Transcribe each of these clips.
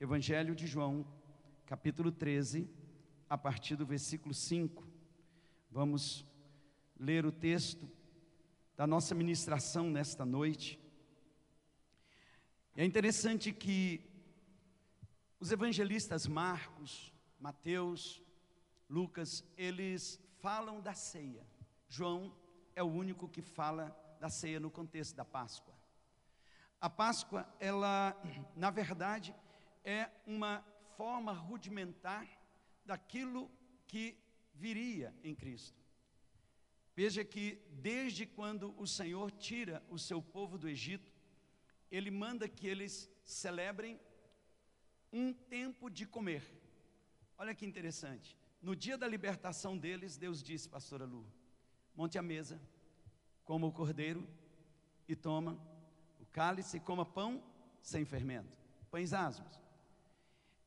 Evangelho de João, capítulo 13, a partir do versículo 5. Vamos ler o texto da nossa ministração nesta noite. É interessante que os evangelistas Marcos, Mateus, Lucas, eles falam da ceia. João é o único que fala da ceia no contexto da Páscoa. A Páscoa, ela, na verdade, é uma forma rudimentar daquilo que viria em Cristo. Veja que desde quando o Senhor tira o seu povo do Egito, ele manda que eles celebrem um tempo de comer. Olha que interessante. No dia da libertação deles, Deus disse, pastora Lu, monte a mesa, coma o cordeiro e toma o cálice e coma pão sem fermento, pães asmos.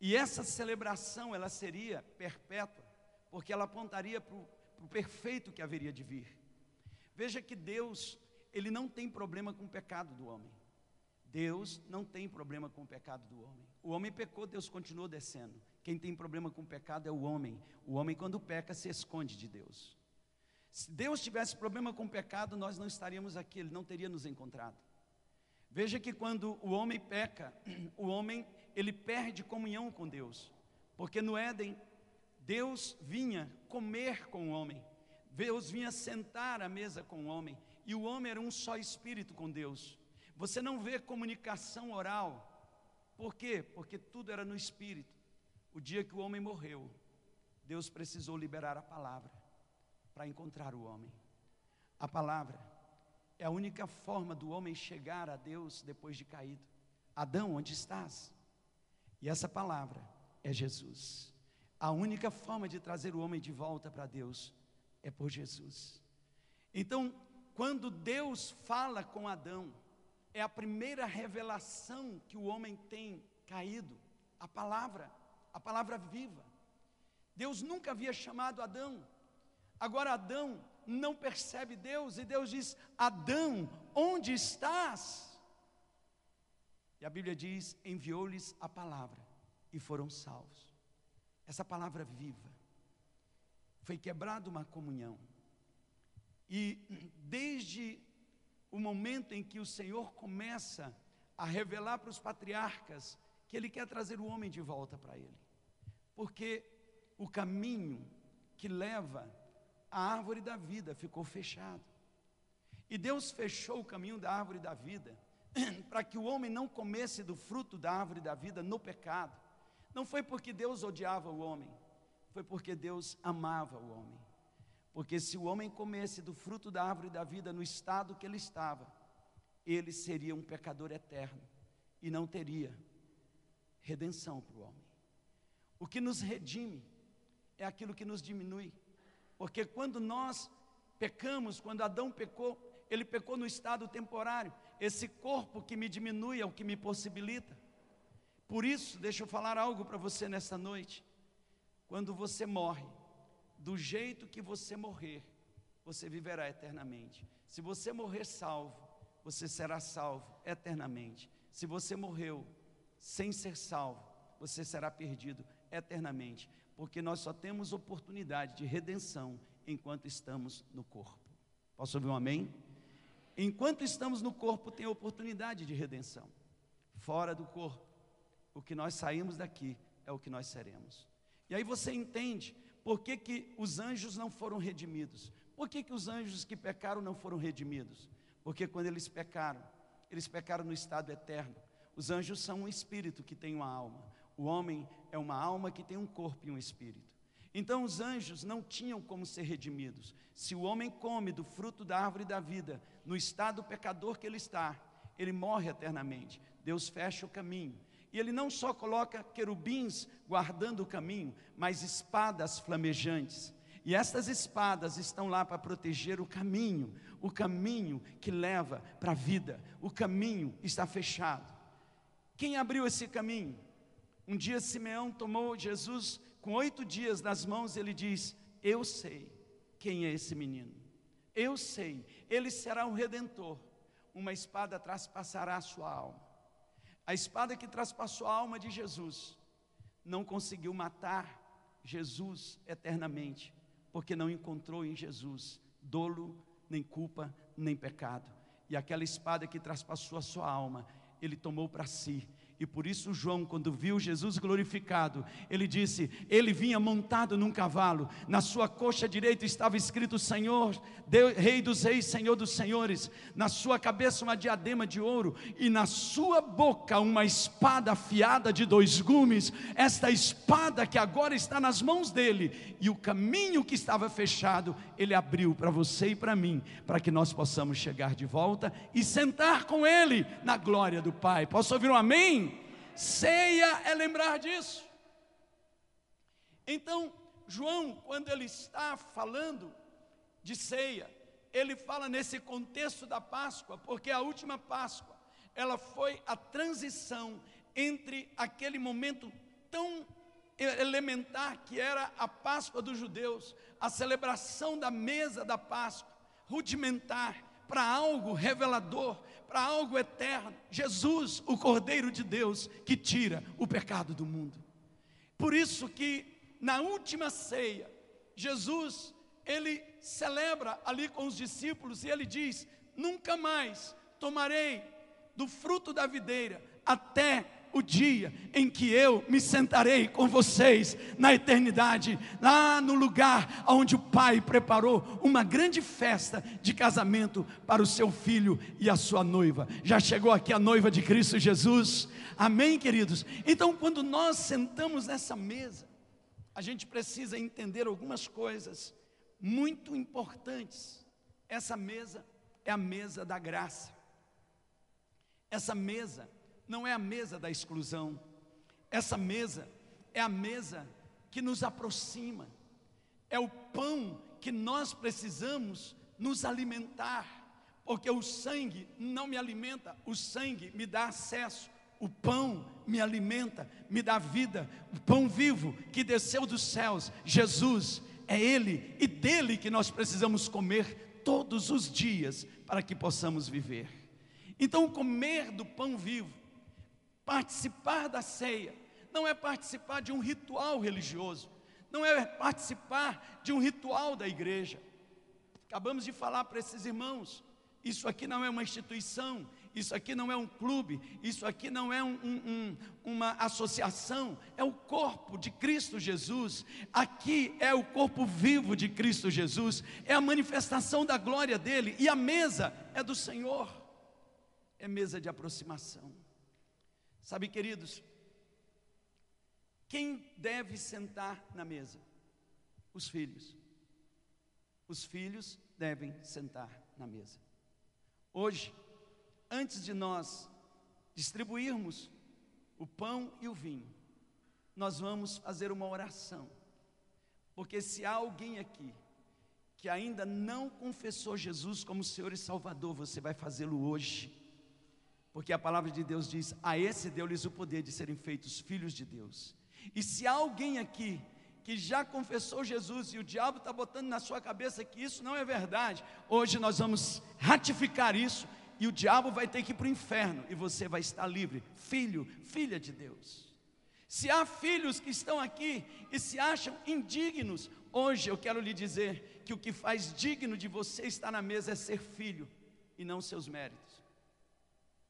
E essa celebração, ela seria perpétua, porque ela apontaria para o perfeito que haveria de vir. Veja que Deus, Ele não tem problema com o pecado do homem. Deus não tem problema com o pecado do homem. O homem pecou, Deus continuou descendo. Quem tem problema com o pecado é o homem. O homem, quando peca, se esconde de Deus. Se Deus tivesse problema com o pecado, nós não estaríamos aqui, Ele não teria nos encontrado. Veja que quando o homem peca, o homem ele perde comunhão com Deus, porque no Éden Deus vinha comer com o homem, Deus vinha sentar à mesa com o homem, e o homem era um só espírito com Deus. Você não vê comunicação oral, por quê? Porque tudo era no espírito. O dia que o homem morreu, Deus precisou liberar a palavra para encontrar o homem. A palavra é a única forma do homem chegar a Deus depois de caído. Adão, onde estás? E essa palavra é Jesus. A única forma de trazer o homem de volta para Deus é por Jesus. Então, quando Deus fala com Adão, é a primeira revelação que o homem tem caído, a palavra a palavra viva. Deus nunca havia chamado Adão. Agora Adão não percebe Deus e Deus diz: Adão, onde estás? E a Bíblia diz: enviou-lhes a palavra e foram salvos. Essa palavra viva foi quebrada uma comunhão. E desde o momento em que o Senhor começa a revelar para os patriarcas que Ele quer trazer o homem de volta para Ele porque o caminho que leva à árvore da vida ficou fechado. E Deus fechou o caminho da árvore da vida para que o homem não comesse do fruto da árvore da vida no pecado. Não foi porque Deus odiava o homem, foi porque Deus amava o homem. Porque se o homem comesse do fruto da árvore da vida no estado que ele estava, ele seria um pecador eterno e não teria redenção para o homem. O que nos redime é aquilo que nos diminui. Porque quando nós pecamos, quando Adão pecou, ele pecou no estado temporário. Esse corpo que me diminui é o que me possibilita. Por isso, deixa eu falar algo para você nesta noite. Quando você morre, do jeito que você morrer, você viverá eternamente. Se você morrer salvo, você será salvo eternamente. Se você morreu sem ser salvo, você será perdido eternamente, porque nós só temos oportunidade de redenção enquanto estamos no corpo. Posso ouvir um amém? Enquanto estamos no corpo, tem oportunidade de redenção. Fora do corpo, o que nós saímos daqui é o que nós seremos. E aí você entende por que, que os anjos não foram redimidos. Por que, que os anjos que pecaram não foram redimidos? Porque quando eles pecaram, eles pecaram no estado eterno. Os anjos são um espírito que tem uma alma. O homem é uma alma que tem um corpo e um espírito. Então os anjos não tinham como ser redimidos. Se o homem come do fruto da árvore da vida, no estado pecador que ele está, ele morre eternamente. Deus fecha o caminho. E ele não só coloca querubins guardando o caminho, mas espadas flamejantes. E estas espadas estão lá para proteger o caminho, o caminho que leva para a vida. O caminho está fechado. Quem abriu esse caminho? Um dia Simeão tomou Jesus com oito dias nas mãos, ele diz: Eu sei quem é esse menino, eu sei, ele será um redentor, uma espada traspassará a sua alma. A espada que traspassou a alma de Jesus não conseguiu matar Jesus eternamente, porque não encontrou em Jesus dolo, nem culpa, nem pecado. E aquela espada que traspassou a sua alma, ele tomou para si e por isso João, quando viu Jesus glorificado, ele disse: Ele vinha montado num cavalo, na sua coxa direita estava escrito Senhor, Deus, Rei dos Reis, Senhor dos Senhores, na sua cabeça uma diadema de ouro e na sua boca uma espada afiada de dois gumes. Esta espada que agora está nas mãos dele e o caminho que estava fechado, ele abriu para você e para mim, para que nós possamos chegar de volta e sentar com ele na glória do Pai. Posso ouvir um amém? Ceia é lembrar disso. Então, João, quando ele está falando de ceia, ele fala nesse contexto da Páscoa, porque a última Páscoa, ela foi a transição entre aquele momento tão elementar que era a Páscoa dos judeus, a celebração da mesa da Páscoa, rudimentar, para algo revelador, para algo eterno. Jesus, o Cordeiro de Deus, que tira o pecado do mundo. Por isso que na última ceia, Jesus, ele celebra ali com os discípulos e ele diz: Nunca mais tomarei do fruto da videira até o dia em que eu me sentarei com vocês na eternidade, lá no lugar onde o Pai preparou uma grande festa de casamento para o seu filho e a sua noiva. Já chegou aqui a noiva de Cristo Jesus? Amém, queridos? Então, quando nós sentamos nessa mesa, a gente precisa entender algumas coisas muito importantes. Essa mesa é a mesa da graça. Essa mesa não é a mesa da exclusão. Essa mesa é a mesa que nos aproxima. É o pão que nós precisamos nos alimentar, porque o sangue não me alimenta, o sangue me dá acesso. O pão me alimenta, me dá vida. O pão vivo que desceu dos céus, Jesus, é Ele e dele que nós precisamos comer todos os dias para que possamos viver. Então, comer do pão vivo Participar da ceia não é participar de um ritual religioso, não é participar de um ritual da igreja. Acabamos de falar para esses irmãos: isso aqui não é uma instituição, isso aqui não é um clube, isso aqui não é um, um, um, uma associação, é o corpo de Cristo Jesus. Aqui é o corpo vivo de Cristo Jesus, é a manifestação da glória dele, e a mesa é do Senhor, é mesa de aproximação. Sabe, queridos, quem deve sentar na mesa? Os filhos. Os filhos devem sentar na mesa. Hoje, antes de nós distribuirmos o pão e o vinho, nós vamos fazer uma oração. Porque se há alguém aqui que ainda não confessou Jesus como Senhor e Salvador, você vai fazê-lo hoje. Porque a palavra de Deus diz: A esse deu-lhes o poder de serem feitos filhos de Deus. E se há alguém aqui que já confessou Jesus e o diabo está botando na sua cabeça que isso não é verdade, hoje nós vamos ratificar isso e o diabo vai ter que ir para o inferno e você vai estar livre, filho, filha de Deus. Se há filhos que estão aqui e se acham indignos, hoje eu quero lhe dizer que o que faz digno de você estar na mesa é ser filho e não seus méritos.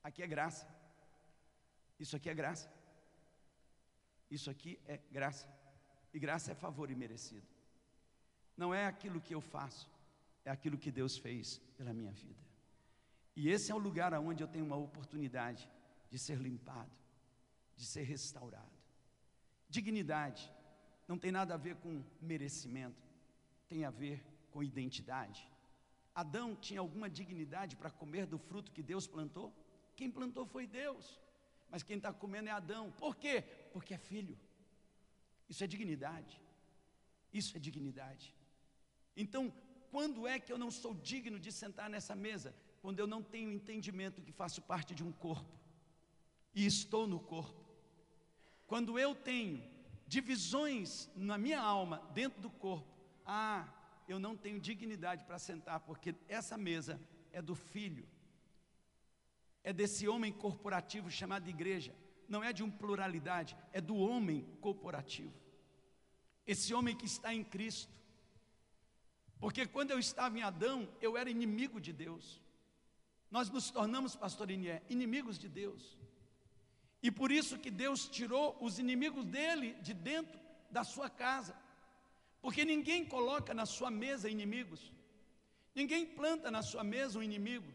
Aqui é graça. Isso aqui é graça. Isso aqui é graça. E graça é favor imerecido. Não é aquilo que eu faço, é aquilo que Deus fez pela minha vida. E esse é o lugar onde eu tenho uma oportunidade de ser limpado, de ser restaurado. Dignidade não tem nada a ver com merecimento, tem a ver com identidade. Adão tinha alguma dignidade para comer do fruto que Deus plantou? Quem plantou foi Deus, mas quem está comendo é Adão. Por quê? Porque é filho. Isso é dignidade. Isso é dignidade. Então, quando é que eu não sou digno de sentar nessa mesa? Quando eu não tenho entendimento que faço parte de um corpo e estou no corpo. Quando eu tenho divisões na minha alma, dentro do corpo, ah, eu não tenho dignidade para sentar, porque essa mesa é do filho é desse homem corporativo chamado igreja, não é de uma pluralidade, é do homem corporativo. Esse homem que está em Cristo. Porque quando eu estava em Adão, eu era inimigo de Deus. Nós nos tornamos, pastor Inié, inimigos de Deus. E por isso que Deus tirou os inimigos dele de dentro da sua casa. Porque ninguém coloca na sua mesa inimigos. Ninguém planta na sua mesa um inimigo.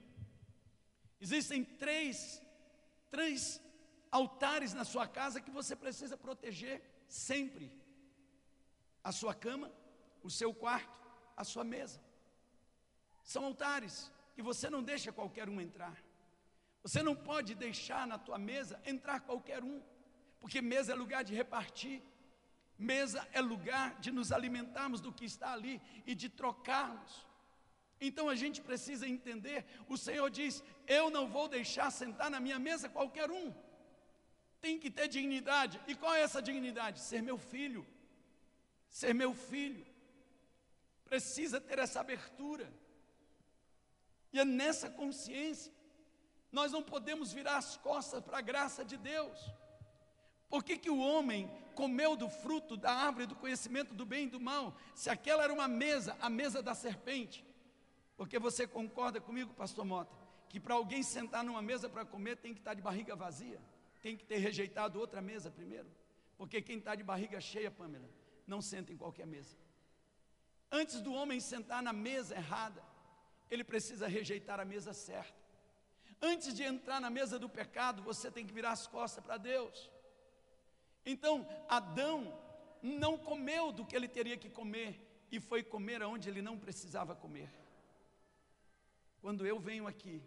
Existem três, três altares na sua casa que você precisa proteger sempre: a sua cama, o seu quarto, a sua mesa. São altares que você não deixa qualquer um entrar. Você não pode deixar na tua mesa entrar qualquer um, porque mesa é lugar de repartir, mesa é lugar de nos alimentarmos do que está ali e de trocarmos. Então a gente precisa entender: o Senhor diz, eu não vou deixar sentar na minha mesa qualquer um. Tem que ter dignidade. E qual é essa dignidade? Ser meu filho. Ser meu filho. Precisa ter essa abertura. E é nessa consciência, nós não podemos virar as costas para a graça de Deus. Por que, que o homem comeu do fruto da árvore do conhecimento do bem e do mal, se aquela era uma mesa, a mesa da serpente? Porque você concorda comigo, pastor Mota, que para alguém sentar numa mesa para comer tem que estar de barriga vazia? tem que ter rejeitado outra mesa primeiro. Porque quem está de barriga cheia, Pamela, não senta em qualquer mesa. Antes do homem sentar na mesa errada, ele precisa rejeitar a mesa certa. Antes de entrar na mesa do pecado, você tem que virar as costas para Deus. Então, Adão não comeu do que ele teria que comer e foi comer aonde ele não precisava comer. Quando eu venho aqui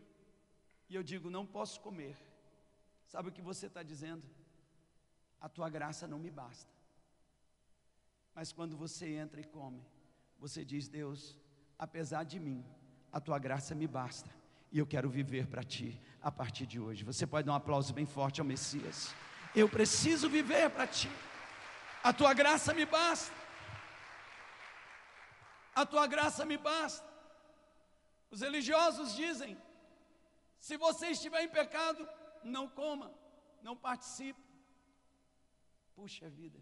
e eu digo não posso comer, Sabe o que você está dizendo? A tua graça não me basta. Mas quando você entra e come, você diz: Deus, apesar de mim, a tua graça me basta. E eu quero viver para ti a partir de hoje. Você pode dar um aplauso bem forte ao Messias. Eu preciso viver para ti. A tua graça me basta. A tua graça me basta. Os religiosos dizem: se você estiver em pecado, não coma, não participe. Puxa vida.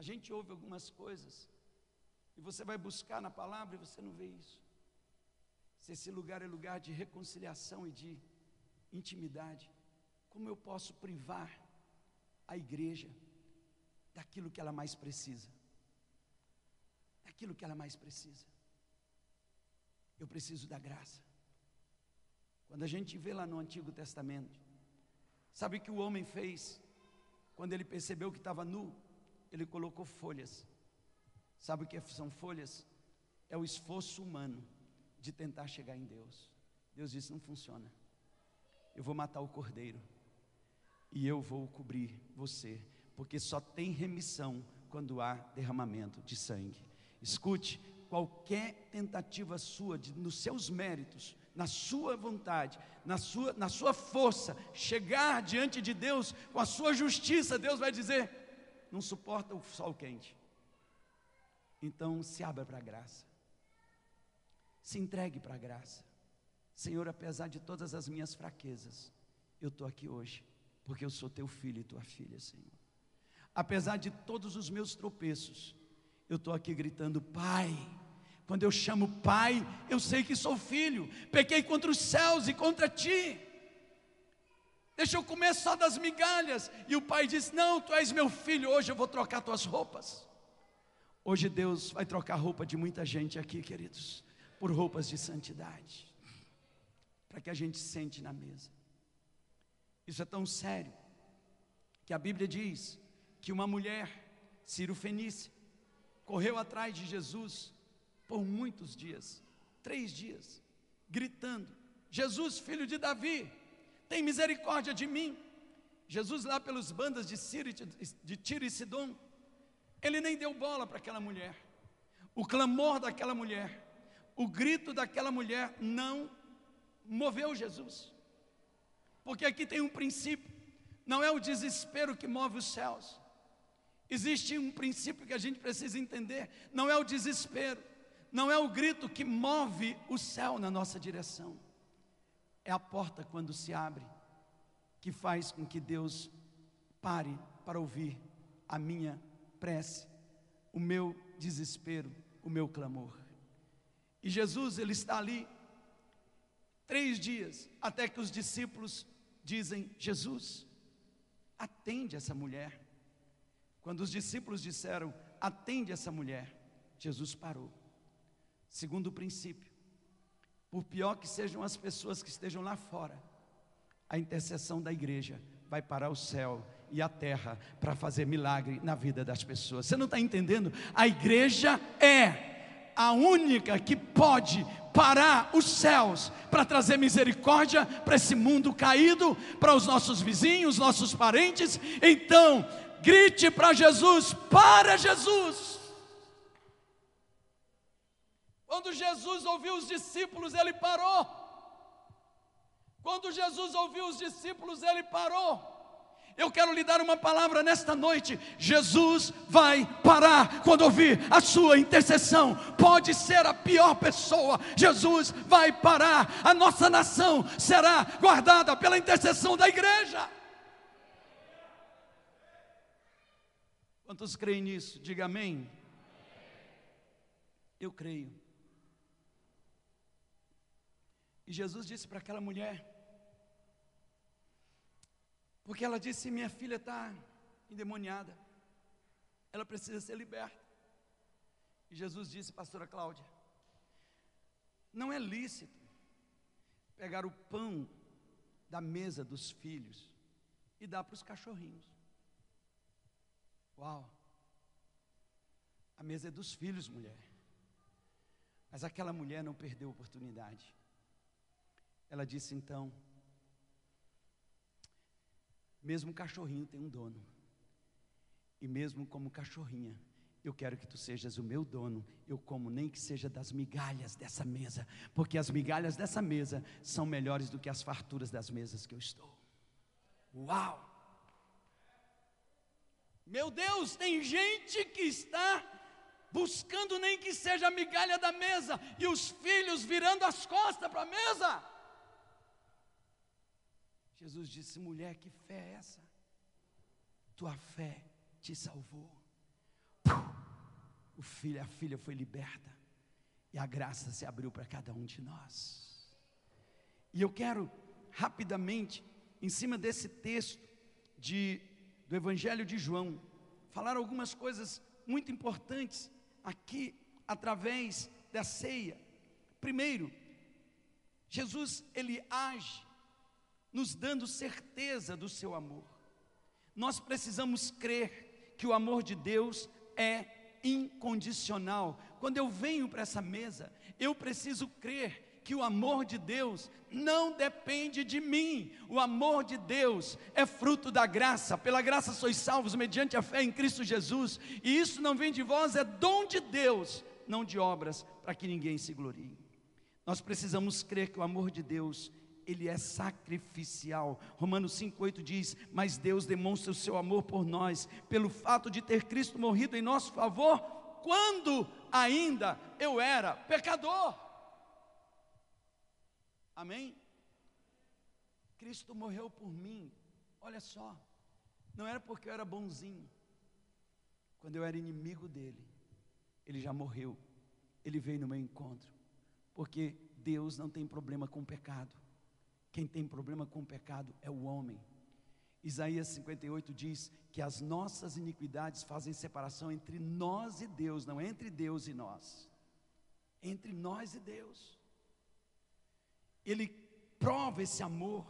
A gente ouve algumas coisas e você vai buscar na palavra e você não vê isso. Se esse lugar é lugar de reconciliação e de intimidade, como eu posso privar a igreja daquilo que ela mais precisa? Daquilo que ela mais precisa. Eu preciso da graça. Quando a gente vê lá no Antigo Testamento, sabe o que o homem fez? Quando ele percebeu que estava nu, ele colocou folhas. Sabe o que são folhas? É o esforço humano de tentar chegar em Deus. Deus disse: não funciona. Eu vou matar o cordeiro e eu vou cobrir você, porque só tem remissão quando há derramamento de sangue. Escute, qualquer tentativa sua, de, nos seus méritos, na sua vontade, na sua, na sua força, chegar diante de Deus com a sua justiça, Deus vai dizer: não suporta o sol quente. Então se abra para a graça, se entregue para a graça. Senhor, apesar de todas as minhas fraquezas, eu estou aqui hoje, porque eu sou teu filho e tua filha, Senhor. Apesar de todos os meus tropeços, eu estou aqui gritando: Pai, quando eu chamo Pai, eu sei que sou filho. Pequei contra os céus e contra ti. Deixa eu comer só das migalhas. E o pai diz: Não, tu és meu filho, hoje eu vou trocar tuas roupas. Hoje Deus vai trocar a roupa de muita gente aqui, queridos, por roupas de santidade, para que a gente sente na mesa. Isso é tão sério que a Bíblia diz que uma mulher, Ciro Fenícia, correu atrás de Jesus por muitos dias três dias gritando: Jesus, filho de Davi, tem misericórdia de mim. Jesus, lá pelos bandas de, Ciro, de Tiro e Sidom, ele nem deu bola para aquela mulher. O clamor daquela mulher, o grito daquela mulher não moveu Jesus. Porque aqui tem um princípio: não é o desespero que move os céus. Existe um princípio que a gente precisa entender: não é o desespero não é o grito que move o céu na nossa direção, é a porta quando se abre que faz com que Deus pare para ouvir a minha prece, o meu desespero, o meu clamor. E Jesus, ele está ali três dias, até que os discípulos dizem: Jesus, atende essa mulher. Quando os discípulos disseram: atende essa mulher, Jesus parou. Segundo princípio, por pior que sejam as pessoas que estejam lá fora, a intercessão da igreja vai parar o céu e a terra para fazer milagre na vida das pessoas. Você não está entendendo? A igreja é a única que pode parar os céus para trazer misericórdia para esse mundo caído, para os nossos vizinhos, nossos parentes. Então, grite para Jesus: para Jesus. Quando Jesus ouviu os discípulos, ele parou. Quando Jesus ouviu os discípulos, ele parou. Eu quero lhe dar uma palavra nesta noite. Jesus vai parar quando ouvir a sua intercessão. Pode ser a pior pessoa, Jesus vai parar. A nossa nação será guardada pela intercessão da igreja. Quantos creem nisso? Diga amém. Eu creio. E Jesus disse para aquela mulher: porque ela disse: Minha filha está endemoniada, ela precisa ser liberta. E Jesus disse, pastora Cláudia: Não é lícito pegar o pão da mesa dos filhos e dar para os cachorrinhos. Uau! A mesa é dos filhos, mulher. Mas aquela mulher não perdeu a oportunidade. Ela disse então: mesmo cachorrinho tem um dono. E mesmo como cachorrinha, eu quero que tu sejas o meu dono. Eu como nem que seja das migalhas dessa mesa, porque as migalhas dessa mesa são melhores do que as farturas das mesas que eu estou. Uau! Meu Deus, tem gente que está buscando nem que seja a migalha da mesa e os filhos virando as costas para a mesa. Jesus disse: mulher, que fé é essa? Tua fé te salvou. O filho, a filha foi liberta. E a graça se abriu para cada um de nós. E eu quero rapidamente, em cima desse texto de, do Evangelho de João, falar algumas coisas muito importantes aqui através da ceia. Primeiro, Jesus ele age nos dando certeza do seu amor. Nós precisamos crer que o amor de Deus é incondicional. Quando eu venho para essa mesa, eu preciso crer que o amor de Deus não depende de mim. O amor de Deus é fruto da graça. Pela graça sois salvos mediante a fé em Cristo Jesus. E isso não vem de vós, é dom de Deus, não de obras, para que ninguém se glorie. Nós precisamos crer que o amor de Deus ele é sacrificial. Romanos 5,8 diz: Mas Deus demonstra o seu amor por nós, pelo fato de ter Cristo morrido em nosso favor, quando ainda eu era pecador. Amém? Cristo morreu por mim, olha só, não era porque eu era bonzinho, quando eu era inimigo dele, ele já morreu, ele veio no meu encontro, porque Deus não tem problema com o pecado. Quem tem problema com o pecado é o homem. Isaías 58 diz que as nossas iniquidades fazem separação entre nós e Deus, não entre Deus e nós. Entre nós e Deus. Ele prova esse amor.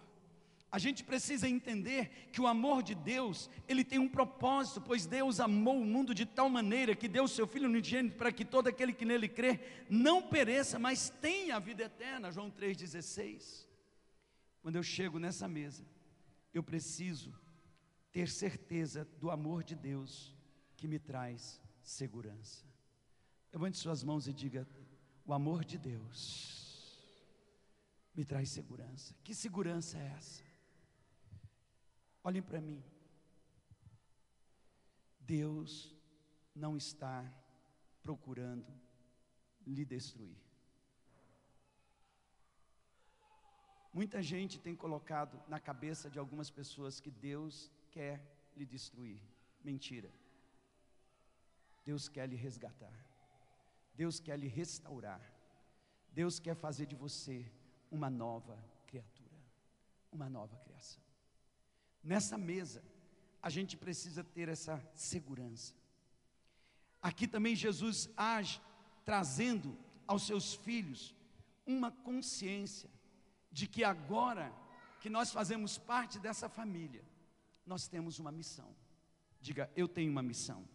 A gente precisa entender que o amor de Deus, ele tem um propósito, pois Deus amou o mundo de tal maneira que deu o seu filho unigênito para que todo aquele que nele crê não pereça, mas tenha a vida eterna. João 3:16. Quando eu chego nessa mesa, eu preciso ter certeza do amor de Deus que me traz segurança. Levante suas mãos e diga: O amor de Deus me traz segurança. Que segurança é essa? Olhem para mim. Deus não está procurando lhe destruir. Muita gente tem colocado na cabeça de algumas pessoas que Deus quer lhe destruir. Mentira. Deus quer lhe resgatar. Deus quer lhe restaurar. Deus quer fazer de você uma nova criatura, uma nova criação. Nessa mesa, a gente precisa ter essa segurança. Aqui também Jesus age trazendo aos seus filhos uma consciência de que agora que nós fazemos parte dessa família, nós temos uma missão. Diga, eu tenho uma missão.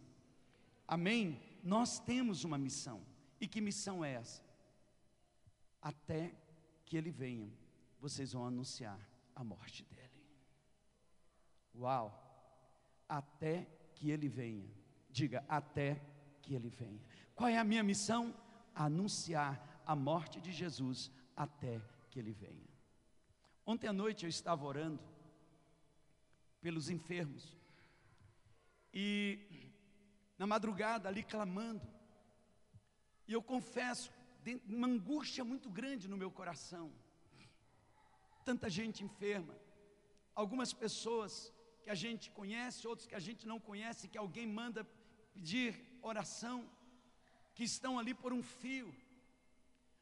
Amém? Nós temos uma missão. E que missão é essa? Até que ele venha, vocês vão anunciar a morte dele. Uau! Até que ele venha. Diga, até que ele venha. Qual é a minha missão? Anunciar a morte de Jesus até que ele venha. Ontem à noite eu estava orando pelos enfermos. E na madrugada ali clamando. E eu confesso, uma angústia muito grande no meu coração. Tanta gente enferma. Algumas pessoas que a gente conhece, outros que a gente não conhece, que alguém manda pedir oração, que estão ali por um fio.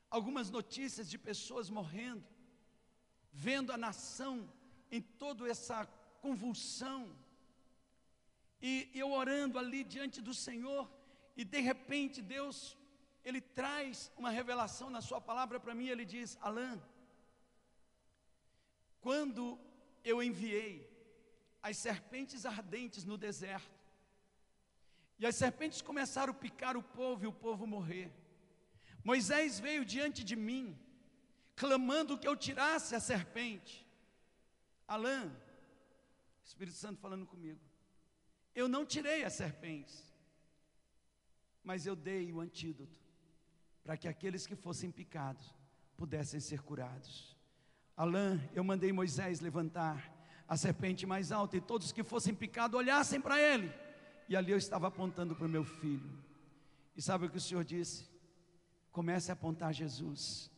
Algumas notícias de pessoas morrendo vendo a nação em toda essa convulsão, e eu orando ali diante do Senhor, e de repente Deus, Ele traz uma revelação na Sua palavra para mim, Ele diz: Alain, quando eu enviei as serpentes ardentes no deserto, e as serpentes começaram a picar o povo e o povo morrer, Moisés veio diante de mim, clamando que eu tirasse a serpente. Alain, Espírito Santo falando comigo. Eu não tirei as serpentes, mas eu dei o antídoto para que aqueles que fossem picados pudessem ser curados. Alain, eu mandei Moisés levantar a serpente mais alta e todos que fossem picados olhassem para ele. E ali eu estava apontando para o meu filho. E sabe o que o Senhor disse? Comece a apontar Jesus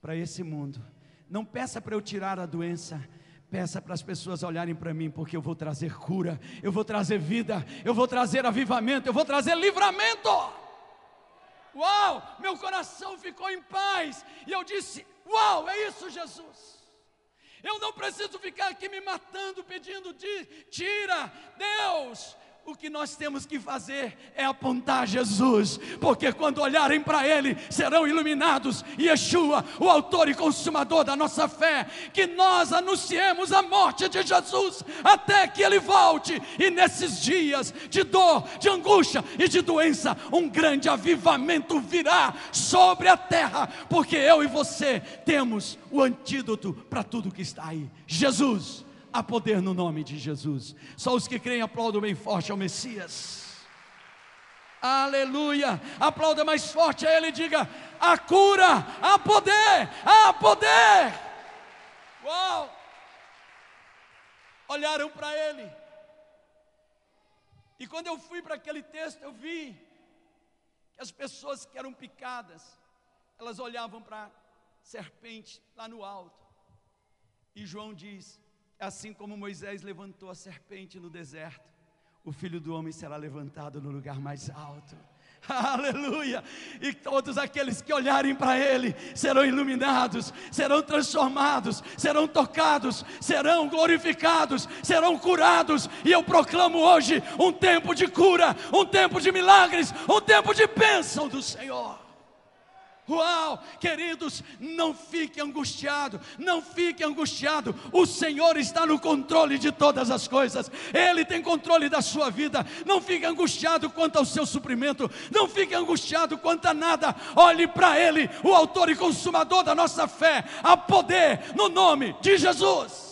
para esse mundo. Não peça para eu tirar a doença, peça para as pessoas olharem para mim, porque eu vou trazer cura, eu vou trazer vida, eu vou trazer avivamento, eu vou trazer livramento. Uau, meu coração ficou em paz, e eu disse: Uau, é isso, Jesus. Eu não preciso ficar aqui me matando, pedindo, tira, Deus, o que nós temos que fazer é apontar Jesus, porque quando olharem para Ele, serão iluminados. Yeshua, o autor e consumador da nossa fé, que nós anunciemos a morte de Jesus até que Ele volte, e nesses dias de dor, de angústia e de doença, um grande avivamento virá sobre a terra, porque eu e você temos o antídoto para tudo que está aí: Jesus Há poder no nome de Jesus. Só os que creem aplaudam bem forte ao Messias. Aleluia. Aplauda mais forte a Ele diga: a cura, há poder, há poder. Uau! Olharam para Ele. E quando eu fui para aquele texto, eu vi que as pessoas que eram picadas, elas olhavam para a serpente lá no alto. E João diz: Assim como Moisés levantou a serpente no deserto, o filho do homem será levantado no lugar mais alto. Aleluia! E todos aqueles que olharem para Ele serão iluminados, serão transformados, serão tocados, serão glorificados, serão curados. E eu proclamo hoje um tempo de cura, um tempo de milagres, um tempo de bênção do Senhor. Uau, queridos, não fique angustiado, não fique angustiado. O Senhor está no controle de todas as coisas. Ele tem controle da sua vida. Não fique angustiado quanto ao seu suprimento, não fique angustiado quanto a nada. Olhe para ele, o autor e consumador da nossa fé. Há poder no nome de Jesus.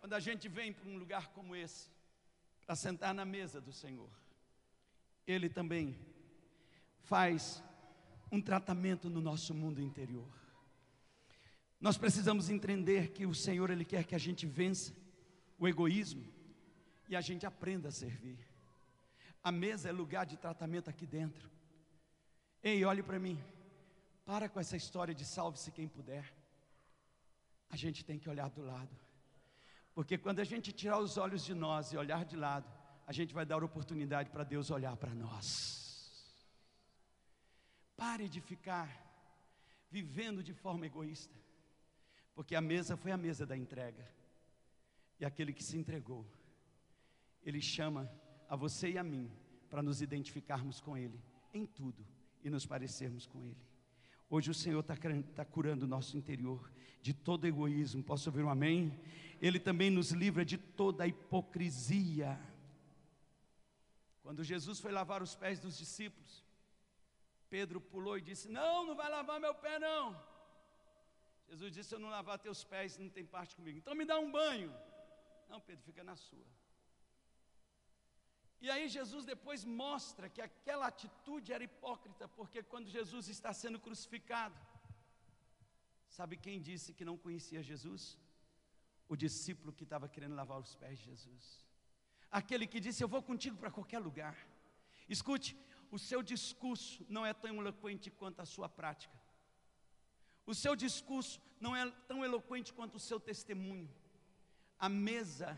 Quando a gente vem para um lugar como esse, para sentar na mesa do Senhor, ele também faz um tratamento no nosso mundo interior. Nós precisamos entender que o Senhor ele quer que a gente vença o egoísmo e a gente aprenda a servir. A mesa é lugar de tratamento aqui dentro. Ei, olhe para mim. Para com essa história de salve-se quem puder. a gente tem que olhar do lado. Porque quando a gente tirar os olhos de nós e olhar de lado, a gente vai dar oportunidade para Deus olhar para nós. Pare de ficar vivendo de forma egoísta, porque a mesa foi a mesa da entrega, e aquele que se entregou, ele chama a você e a mim para nos identificarmos com Ele em tudo e nos parecermos com Ele. Hoje o Senhor está tá curando o nosso interior de todo egoísmo. Posso ouvir um amém? Ele também nos livra de toda hipocrisia. Quando Jesus foi lavar os pés dos discípulos, Pedro pulou e disse: Não, não vai lavar meu pé, não. Jesus disse: Se eu não lavar teus pés, não tem parte comigo. Então me dá um banho. Não, Pedro, fica na sua. E aí Jesus depois mostra que aquela atitude era hipócrita, porque quando Jesus está sendo crucificado, sabe quem disse que não conhecia Jesus? O discípulo que estava querendo lavar os pés de Jesus. Aquele que disse: Eu vou contigo para qualquer lugar. Escute, o seu discurso não é tão eloquente quanto a sua prática. O seu discurso não é tão eloquente quanto o seu testemunho. A mesa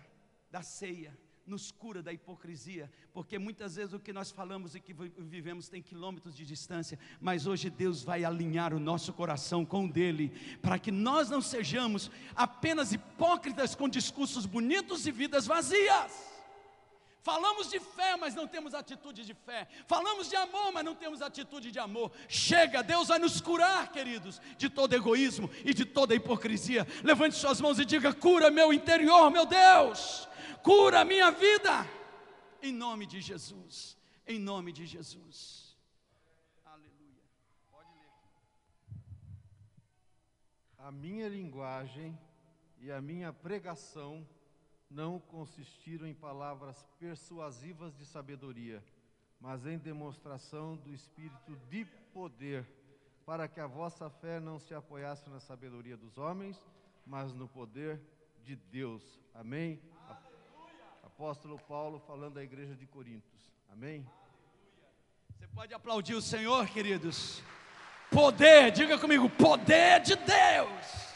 da ceia nos cura da hipocrisia, porque muitas vezes o que nós falamos e que vivemos tem quilômetros de distância, mas hoje Deus vai alinhar o nosso coração com o dele, para que nós não sejamos apenas hipócritas com discursos bonitos e vidas vazias. Falamos de fé, mas não temos atitude de fé. Falamos de amor, mas não temos atitude de amor. Chega, Deus vai nos curar, queridos, de todo egoísmo e de toda hipocrisia. Levante suas mãos e diga: cura meu interior, meu Deus cura a minha vida, em nome de Jesus, em nome de Jesus. Aleluia. Pode ler. A minha linguagem e a minha pregação não consistiram em palavras persuasivas de sabedoria, mas em demonstração do Espírito de poder, para que a vossa fé não se apoiasse na sabedoria dos homens, mas no poder de Deus. Amém? apóstolo Paulo falando à igreja de Corintos. Amém? Você pode aplaudir o Senhor, queridos. Poder, diga comigo, poder de Deus.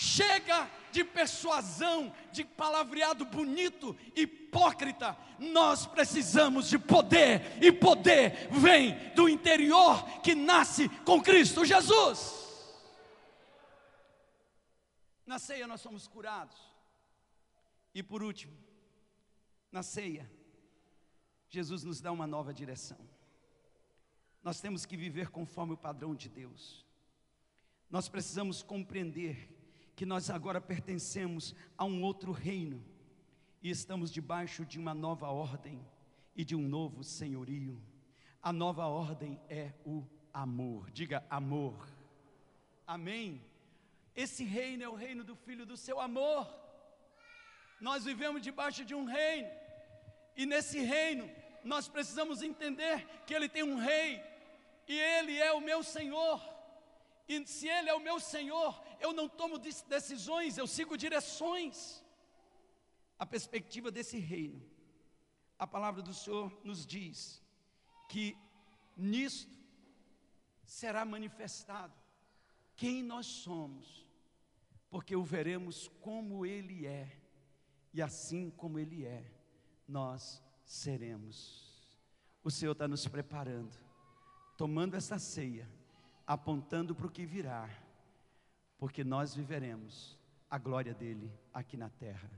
Chega de persuasão, de palavreado bonito, hipócrita. Nós precisamos de poder, e poder vem do interior que nasce com Cristo Jesus. Na ceia nós somos curados. E por último, na ceia, Jesus nos dá uma nova direção. Nós temos que viver conforme o padrão de Deus. Nós precisamos compreender que nós agora pertencemos a um outro reino e estamos debaixo de uma nova ordem e de um novo senhorio. A nova ordem é o amor. Diga amor. Amém. Esse reino é o reino do filho do seu amor. Nós vivemos debaixo de um reino, e nesse reino nós precisamos entender que Ele tem um rei, e Ele é o meu Senhor. E se Ele é o meu Senhor, eu não tomo decisões, eu sigo direções. A perspectiva desse reino, a palavra do Senhor nos diz que nisto será manifestado quem nós somos, porque o veremos como Ele é e assim como Ele é, nós seremos. O Senhor está nos preparando, tomando essa ceia, apontando para o que virá, porque nós viveremos a glória dele aqui na terra.